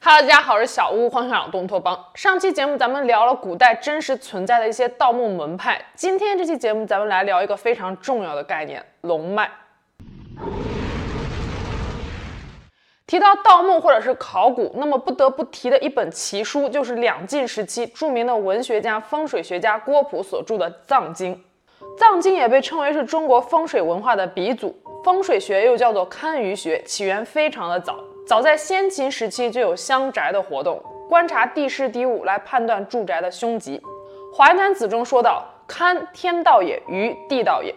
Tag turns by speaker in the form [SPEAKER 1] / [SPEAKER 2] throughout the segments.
[SPEAKER 1] 哈喽，大家好，我是小屋，欢迎来到东托邦。上期节目咱们聊了古代真实存在的一些盗墓门派，今天这期节目咱们来聊一个非常重要的概念——龙脉。提到盗墓或者是考古，那么不得不提的一本奇书就是两晋时期著名的文学家、风水学家郭璞所著的《藏经》。《藏经》也被称为是中国风水文化的鼻祖。风水学又叫做堪舆学，起源非常的早，早在先秦时期就有相宅的活动，观察地势地物来判断住宅的凶吉。《淮南子》中说道：“堪，天道也；舆，地道也。”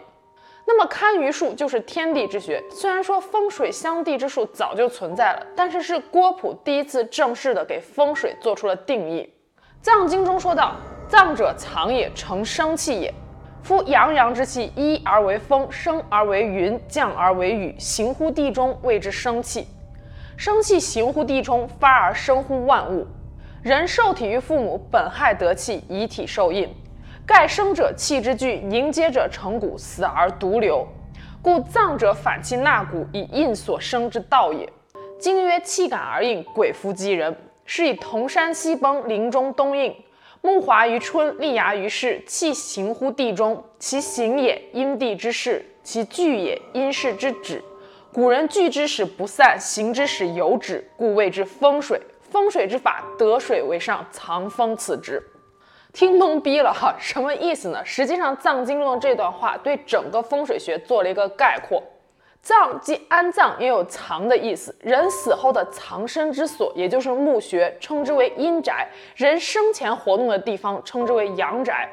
[SPEAKER 1] 那么堪舆术就是天地之学。虽然说风水相地之术早就存在了，但是是郭璞第一次正式的给风水做出了定义。《藏经》中说道：“藏者藏也，成生气也。”夫阳阳之气，一而为风，升而为云，降而为雨，行乎地中，谓之生气。生气行乎地中，发而生乎万物。人受体于父母，本害得气，以体受印。盖生者气之聚，凝结者成骨，死而独留。故藏者反气纳骨，以印所生之道也。经曰：气感而应，鬼夫击人。是以铜山西崩，林中东应。木华于春，立芽于世，气行乎地中，其行也，因地之势；其聚也，因势之止。古人聚之使不散，行之使有止，故谓之风水。风水之法，得水为上，藏风次之。听懵逼了哈，什么意思呢？实际上，《藏经》中的这段话对整个风水学做了一个概括。藏即安葬，也有藏的意思。人死后的藏身之所，也就是墓穴，称之为阴宅；人生前活动的地方，称之为阳宅。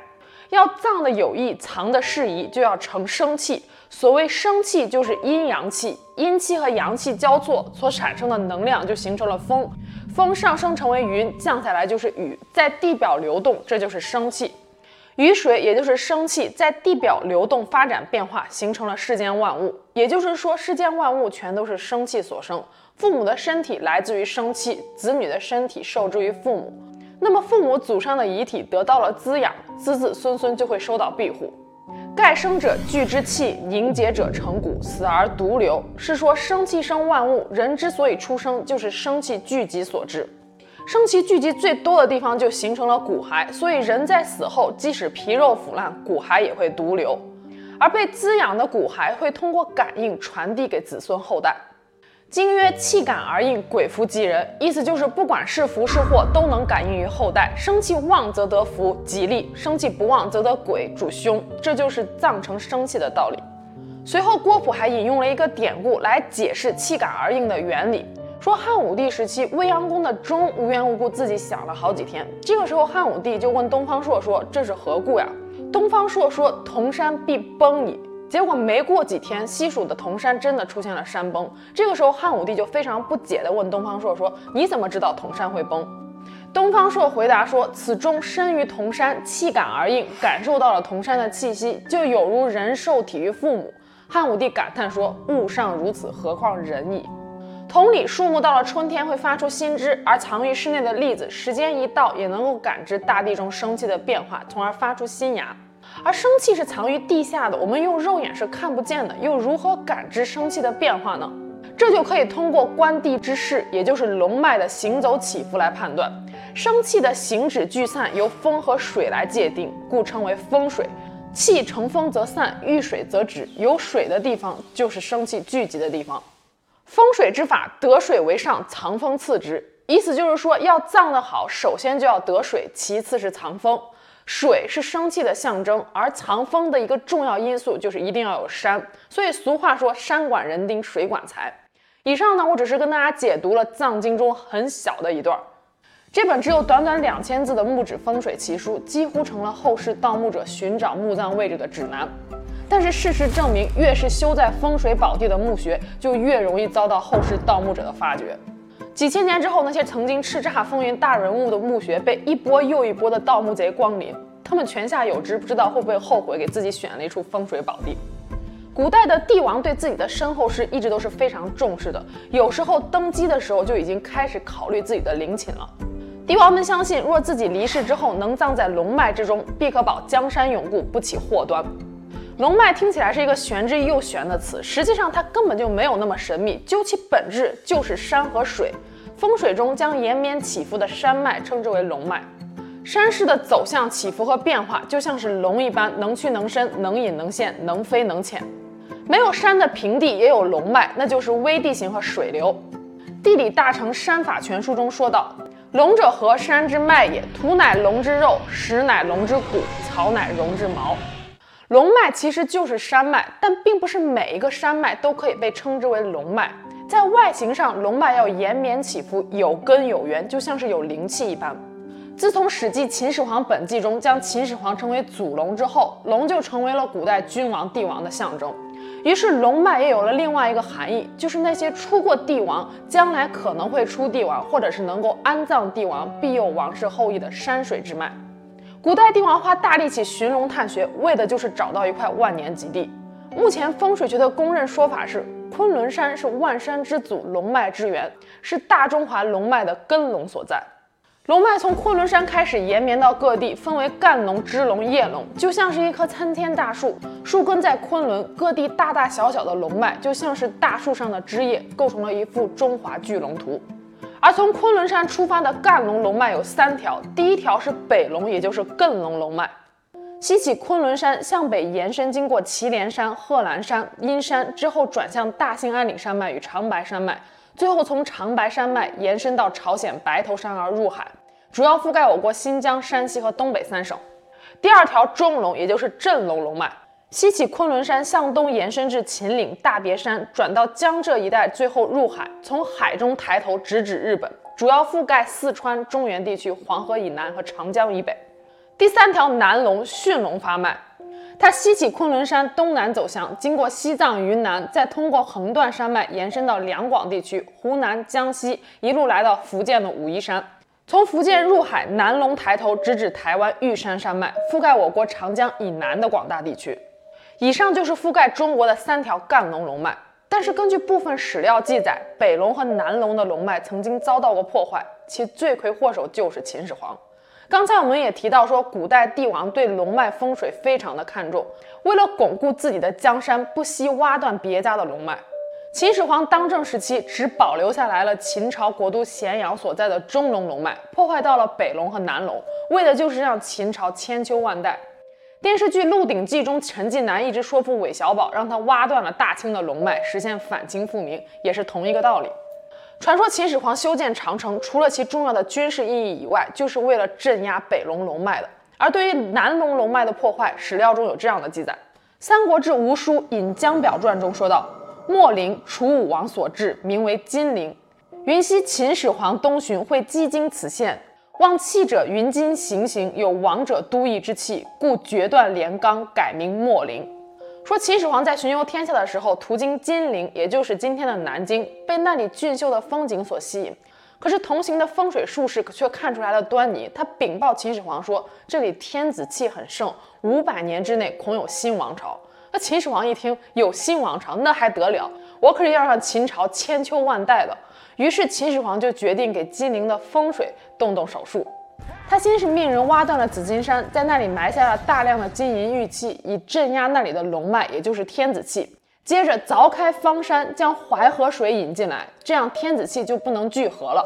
[SPEAKER 1] 要藏的有意，藏的适宜，就要成生气。所谓生气，就是阴阳气，阴气和阳气交错所产生的能量，就形成了风。风上升成为云，降下来就是雨，在地表流动，这就是生气。雨水也就是生气，在地表流动发展变化，形成了世间万物。也就是说，世间万物全都是生气所生。父母的身体来自于生气，子女的身体受之于父母。那么，父母祖上的遗体得到了滋养，子子孙孙就会受到庇护。盖生者聚之气，凝结者成骨，死而独留。是说生气生万物，人之所以出生，就是生气聚集所致。生气聚集最多的地方就形成了骨骸，所以人在死后，即使皮肉腐烂，骨骸也会独留，而被滋养的骨骸会通过感应传递给子孙后代。经曰：气感而应，鬼伏击人。意思就是不管是福是祸，都能感应于后代。生气旺则得福，吉利；生气不旺则得鬼，主凶。这就是藏成生气的道理。随后，郭璞还引用了一个典故来解释气感而应的原理。说汉武帝时期，未央宫的钟无缘无故自己响了好几天。这个时候，汉武帝就问东方朔说：“这是何故呀？”东方朔说：“铜山必崩矣。”结果没过几天，西蜀的铜山真的出现了山崩。这个时候，汉武帝就非常不解地问东方朔说：“你怎么知道铜山会崩？”东方朔回答说：“此钟身于铜山，气感而应，感受到了铜山的气息，就有如人受体于父母。”汉武帝感叹说：“物尚如此，何况人矣？”同理，树木到了春天会发出新枝，而藏于室内的栗子，时间一到也能够感知大地中生气的变化，从而发出新芽。而生气是藏于地下的，我们用肉眼是看不见的，又如何感知生气的变化呢？这就可以通过观地之势，也就是龙脉的行走起伏来判断。生气的行止聚散由风和水来界定，故称为风水。气乘风则散，遇水则止，有水的地方就是生气聚集的地方。风水之法，得水为上，藏风次之。意思就是说，要葬得好，首先就要得水，其次是藏风。水是生气的象征，而藏风的一个重要因素就是一定要有山。所以俗话说“山管人丁，水管财”。以上呢，我只是跟大家解读了《藏经》中很小的一段。这本只有短短两千字的木质风水奇书，几乎成了后世盗墓者寻找墓葬位置的指南。但是事实证明，越是修在风水宝地的墓穴，就越容易遭到后世盗墓者的发掘。几千年之后，那些曾经叱咤风云大人物的墓穴被一波又一波的盗墓贼光临，他们泉下有知，不知道会不会后悔给自己选了一处风水宝地。古代的帝王对自己的身后事一直都是非常重视的，有时候登基的时候就已经开始考虑自己的陵寝了。帝王们相信，若自己离世之后能葬在龙脉之中，必可保江山永固，不起祸端。龙脉听起来是一个玄之又玄的词，实际上它根本就没有那么神秘。究其本质，就是山和水。风水中将延绵起伏的山脉称之为龙脉。山势的走向、起伏和变化，就像是龙一般，能屈能伸，能隐能现，能飞能潜。没有山的平地也有龙脉，那就是微地形和水流。《地理大成山法全书》中说道：“龙者，何山之脉也。土乃龙之肉，石乃龙之骨，草乃龙之毛。”龙脉其实就是山脉，但并不是每一个山脉都可以被称之为龙脉。在外形上，龙脉要延绵起伏，有根有源，就像是有灵气一般。自从《史记·秦始皇本纪》中将秦始皇称为祖龙之后，龙就成为了古代君王、帝王的象征。于是龙脉也有了另外一个含义，就是那些出过帝王、将来可能会出帝王，或者是能够安葬帝王、庇佑王室后裔的山水之脉。古代帝王花大力气寻龙探穴，为的就是找到一块万年吉地。目前风水学的公认说法是，昆仑山是万山之祖、龙脉之源，是大中华龙脉的根龙所在。龙脉从昆仑山开始延绵到各地，分为干龙、支龙、叶龙，就像是一棵参天大树，树根在昆仑，各地大大小小的龙脉就像是大树上的枝叶，构成了一幅中华巨龙图。而从昆仑山出发的干龙龙脉有三条，第一条是北龙，也就是艮龙龙脉，西起昆仑山向北延伸，经过祁连山、贺兰山、阴山之后，转向大兴安岭山脉与长白山脉，最后从长白山脉延伸到朝鲜白头山而入海。主要覆盖我国新疆、山西和东北三省。第二条中龙，也就是镇龙龙脉，西起昆仑山向东延伸至秦岭、大别山，转到江浙一带，最后入海，从海中抬头直指日本，主要覆盖四川、中原地区、黄河以南和长江以北。第三条南龙驯龙发脉，它西起昆仑山东南走向，经过西藏、云南，再通过横断山脉延伸到两广地区、湖南、江西，一路来到福建的武夷山。从福建入海，南龙抬头直指台湾玉山山脉，覆盖我国长江以南的广大地区。以上就是覆盖中国的三条干龙龙脉。但是根据部分史料记载，北龙和南龙的龙脉曾经遭到过破坏，其罪魁祸首就是秦始皇。刚才我们也提到说，古代帝王对龙脉风水非常的看重，为了巩固自己的江山，不惜挖断别家的龙脉。秦始皇当政时期，只保留下来了秦朝国都咸阳所在的中龙龙脉，破坏到了北龙和南龙，为的就是让秦朝千秋万代。电视剧《鹿鼎记》中，陈近南一直说服韦小宝，让他挖断了大清的龙脉，实现反清复明，也是同一个道理。传说秦始皇修建长城，除了其重要的军事意义以外，就是为了镇压北龙龙脉的。而对于南龙龙脉的破坏，史料中有这样的记载，《三国志·吴书·引江表传》中说道。莫陵，楚武王所置，名为金陵。云溪秦始皇东巡，会经经此县，望气者云金行行，有王者都邑之气，故决断连纲，改名莫陵。说秦始皇在巡游天下的时候，途经金陵，也就是今天的南京，被那里俊秀的风景所吸引。可是同行的风水术士却看出来了端倪，他禀报秦始皇说，这里天子气很盛，五百年之内恐有新王朝。那秦始皇一听有新王朝，那还得了？我可是要让秦朝千秋万代的。于是秦始皇就决定给金陵的风水动动手术。他先是命人挖断了紫金山，在那里埋下了大量的金银玉器，以镇压那里的龙脉，也就是天子气。接着凿开方山，将淮河水引进来，这样天子气就不能聚合了。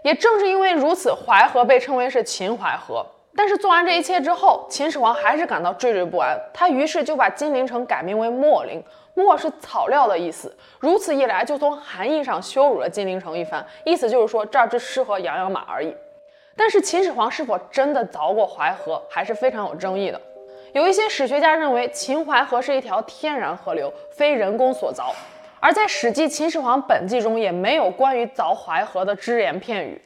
[SPEAKER 1] 也正是因为如此，淮河被称为是秦淮河。但是做完这一切之后，秦始皇还是感到惴惴不安。他于是就把金陵城改名为秣陵，秣是草料的意思。如此一来，就从含义上羞辱了金陵城一番，意思就是说这儿只适合养养马而已。但是秦始皇是否真的凿过淮河，还是非常有争议的。有一些史学家认为秦淮河是一条天然河流，非人工所凿。而在《史记·秦始皇本纪》中也没有关于凿淮河的只言片语。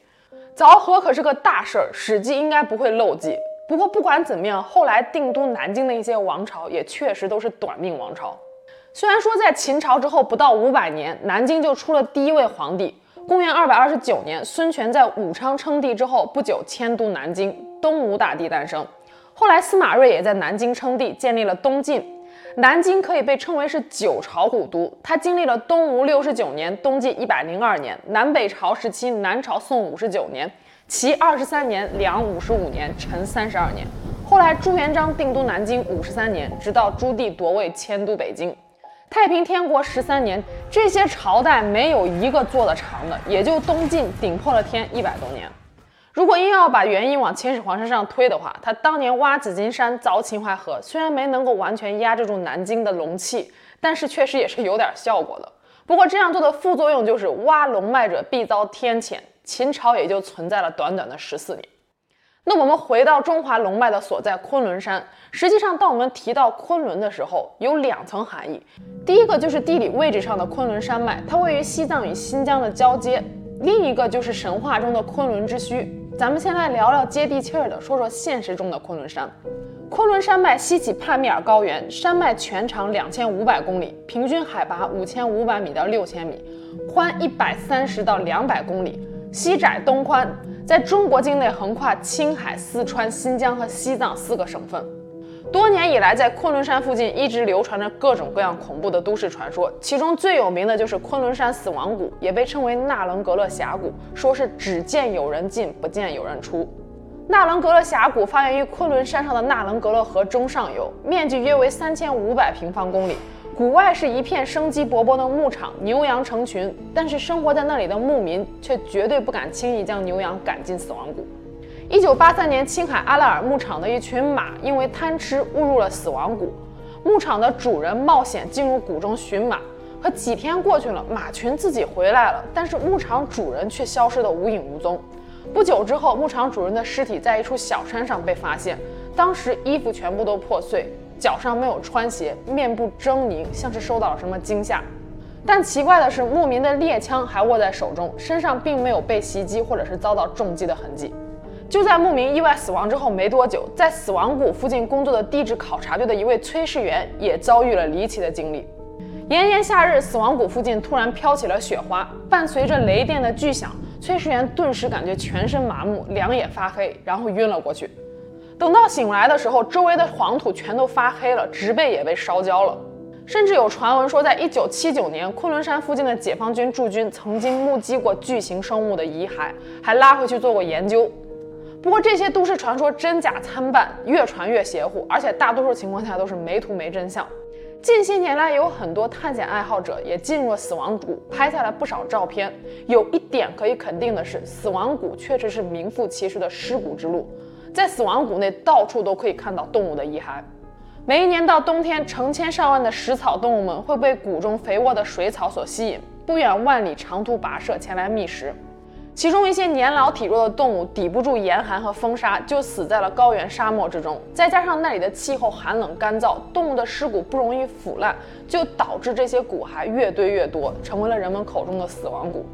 [SPEAKER 1] 凿河可是个大事儿，史记应该不会漏记。不过不管怎么样，后来定都南京的一些王朝也确实都是短命王朝。虽然说在秦朝之后不到五百年，南京就出了第一位皇帝。公元二百二十九年，孙权在武昌称帝之后不久迁都南京，东吴大帝诞生。后来司马睿也在南京称帝，建立了东晋。南京可以被称为是九朝古都，它经历了东吴六十九年、东晋一百零二年、南北朝时期南朝宋五十九年、齐二十三年、梁五十五年、陈三十二年。后来朱元璋定都南京五十三年，直到朱棣夺位迁都北京。太平天国十三年，这些朝代没有一个做得长的，也就东晋顶破了天一百多年。如果硬要把原因往秦始皇身上推的话，他当年挖紫金山、凿秦淮河，虽然没能够完全压制住南京的龙气，但是确实也是有点效果的。不过这样做的副作用就是挖龙脉者必遭天谴，秦朝也就存在了短短的十四年。那我们回到中华龙脉的所在昆仑山，实际上当我们提到昆仑的时候，有两层含义。第一个就是地理位置上的昆仑山脉，它位于西藏与新疆的交接；另一个就是神话中的昆仑之墟。咱们先来聊聊接地气儿的，说说现实中的昆仑山。昆仑山脉西起帕米尔高原，山脉全长两千五百公里，平均海拔五千五百米到六千米，宽一百三十到两百公里。西窄东宽，在中国境内横跨青海、四川、新疆和西藏四个省份。多年以来，在昆仑山附近一直流传着各种各样恐怖的都市传说，其中最有名的就是昆仑山死亡谷，也被称为纳棱格勒峡谷，说是只见有人进，不见有人出。纳棱格勒峡谷发源于昆仑山上的纳棱格勒河中上游，面积约为三千五百平方公里。谷外是一片生机勃勃的牧场，牛羊成群，但是生活在那里的牧民却绝对不敢轻易将牛羊赶进死亡谷。一九八三年，青海阿拉尔牧场的一群马因为贪吃误入了死亡谷，牧场的主人冒险进入谷中寻马，可几天过去了，马群自己回来了，但是牧场主人却消失得无影无踪。不久之后，牧场主人的尸体在一处小山上被发现，当时衣服全部都破碎。脚上没有穿鞋，面部狰狞，像是受到了什么惊吓。但奇怪的是，牧民的猎枪还握在手中，身上并没有被袭击或者是遭到重击的痕迹。就在牧民意外死亡之后没多久，在死亡谷附近工作的地质考察队的一位炊事员也遭遇了离奇的经历。炎炎夏日，死亡谷附近突然飘起了雪花，伴随着雷电的巨响，炊事员顿时感觉全身麻木，两眼发黑，然后晕了过去。等到醒来的时候，周围的黄土全都发黑了，植被也被烧焦了。甚至有传闻说，在一九七九年，昆仑山附近的解放军驻军曾经目击过巨型生物的遗骸，还拉回去做过研究。不过这些都市传说真假参半，越传越邪乎，而且大多数情况下都是没图没真相。近些年来，有很多探险爱好者也进入了死亡谷，拍下了不少照片。有一点可以肯定的是，死亡谷确实是名副其实的尸骨之路。在死亡谷内，到处都可以看到动物的遗骸。每一年到冬天，成千上万的食草动物们会被谷中肥沃的水草所吸引，不远万里长途跋涉前来觅食。其中一些年老体弱的动物抵不住严寒和风沙，就死在了高原沙漠之中。再加上那里的气候寒冷干燥，动物的尸骨不容易腐烂，就导致这些骨骸越堆越多，成为了人们口中的死亡谷。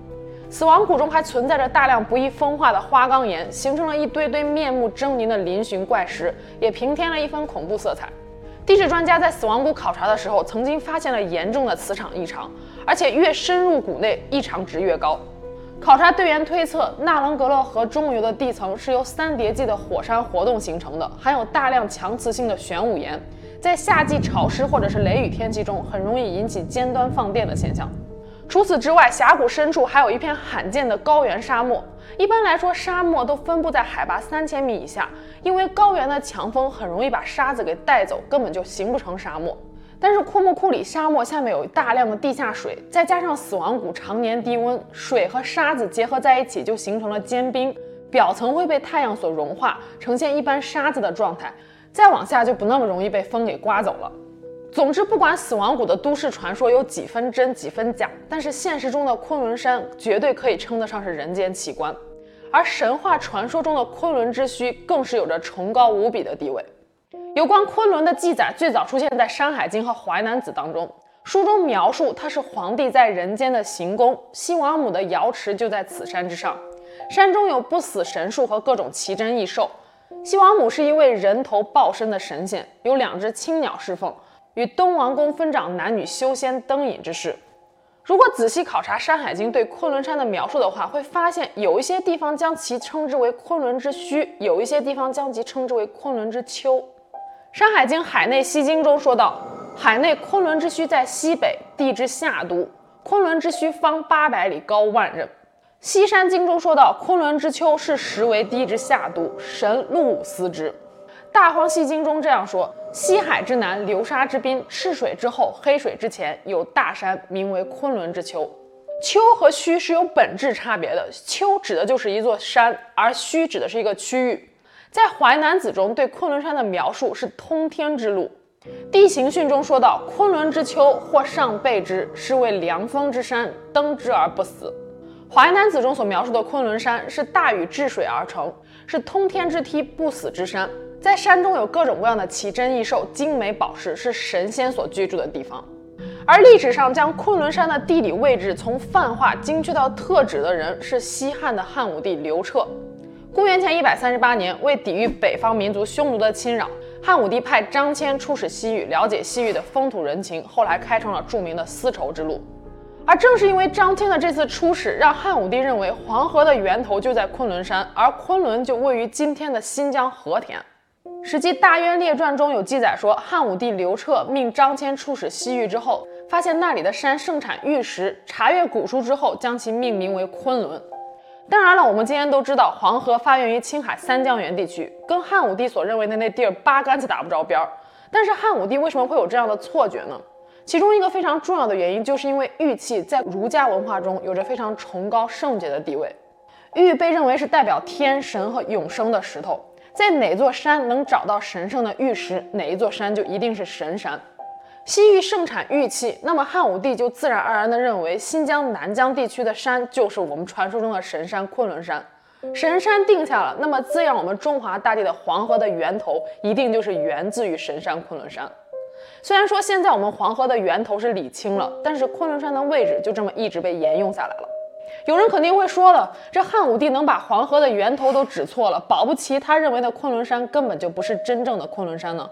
[SPEAKER 1] 死亡谷中还存在着大量不易风化的花岗岩，形成了一堆堆面目狰狞的嶙峋怪石，也平添了一分恐怖色彩。地质专家在死亡谷考察的时候，曾经发现了严重的磁场异常，而且越深入谷内，异常值越高。考察队员推测，纳伦格勒河中游的地层是由三叠纪的火山活动形成的，含有大量强磁性的玄武岩，在夏季潮湿或者是雷雨天气中，很容易引起尖端放电的现象。除此之外，峡谷深处还有一片罕见的高原沙漠。一般来说，沙漠都分布在海拔三千米以下，因为高原的强风很容易把沙子给带走，根本就形不成沙漠。但是库木库里沙漠下面有大量的地下水，再加上死亡谷常年低温，水和沙子结合在一起就形成了坚冰，表层会被太阳所融化，呈现一般沙子的状态。再往下就不那么容易被风给刮走了。总之，不管死亡谷的都市传说有几分真几分假，但是现实中的昆仑山绝对可以称得上是人间奇观，而神话传说中的昆仑之墟更是有着崇高无比的地位。有关昆仑的记载最早出现在《山海经》和《淮南子》当中，书中描述它是皇帝在人间的行宫，西王母的瑶池就在此山之上，山中有不死神树和各种奇珍异兽。西王母是一位人头豹身的神仙，有两只青鸟侍奉。与东王公分掌男女修仙登隐之事。如果仔细考察《山海经》对昆仑山的描述的话，会发现有一些地方将其称之为昆仑之墟，有一些地方将其称之为昆仑之丘。《山海经·海内西经》中说道：“海内昆仑之墟在西北，地之下都。昆仑之墟方八百里，高万仞。”《西山经》中说道：“昆仑之丘是实为地之下都，神陆武司之。”《大荒西经》中这样说。西海之南，流沙之滨，赤水之后，黑水之前，有大山，名为昆仑之丘。丘和墟是有本质差别的，丘指的就是一座山，而墟指的是一个区域。在《淮南子》中对昆仑山的描述是通天之路。地形训中说到：“昆仑之丘，或上背之，是为凉风之山，登之而不死。”《淮南子》中所描述的昆仑山是大禹治水而成，是通天之梯，不死之山。在山中有各种各样的奇珍异兽、精美宝石，是神仙所居住的地方。而历史上将昆仑山的地理位置从泛化精确到特指的人是西汉的汉武帝刘彻。公元前一百三十八年，为抵御北方民族匈奴的侵扰，汉武帝派张骞出使西域，了解西域的风土人情，后来开创了著名的丝绸之路。而正是因为张骞的这次出使，让汉武帝认为黄河的源头就在昆仑山，而昆仑就位于今天的新疆和田。《史记·大渊列传》中有记载说，汉武帝刘彻命张骞出使西域之后，发现那里的山盛产玉石，查阅古书之后，将其命名为昆仑。当然了，我们今天都知道，黄河发源于青海三江源地区，跟汉武帝所认为的那地儿八竿子打不着边儿。但是汉武帝为什么会有这样的错觉呢？其中一个非常重要的原因，就是因为玉器在儒家文化中有着非常崇高圣洁的地位，玉被认为是代表天神和永生的石头。在哪座山能找到神圣的玉石，哪一座山就一定是神山。西域盛产玉器，那么汉武帝就自然而然地认为新疆南疆地区的山就是我们传说中的神山昆仑山。神山定下了，那么滋养我们中华大地的黄河的源头一定就是源自于神山昆仑山。虽然说现在我们黄河的源头是理清了，但是昆仑山的位置就这么一直被沿用下来了。有人肯定会说了，这汉武帝能把黄河的源头都指错了，保不齐他认为的昆仑山根本就不是真正的昆仑山呢。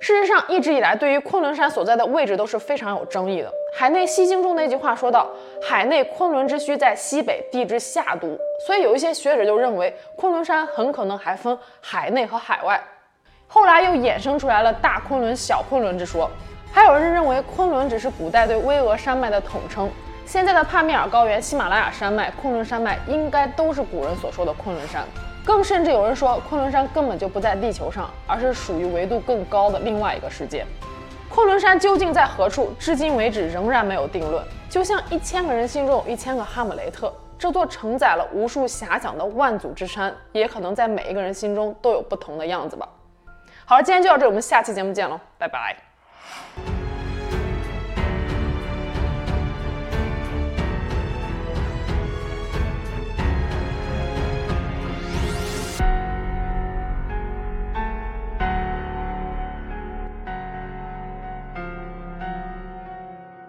[SPEAKER 1] 事实上，一直以来对于昆仑山所在的位置都是非常有争议的。海内西经中那句话说道：“海内昆仑之墟在西北，地之下都。”所以有一些学者就认为昆仑山很可能还分海内和海外。后来又衍生出来了大昆仑、小昆仑之说。还有人认为昆仑只是古代对巍峨山脉的统称。现在的帕米尔高原、喜马拉雅山脉、昆仑山脉应该都是古人所说的昆仑山，更甚至有人说昆仑山根本就不在地球上，而是属于维度更高的另外一个世界。昆仑山究竟在何处？至今为止仍然没有定论。就像一千个人心中有一千个哈姆雷特，这座承载了无数遐想的万祖之山，也可能在每一个人心中都有不同的样子吧。好了，今天就到这，我们下期节目见喽，拜拜。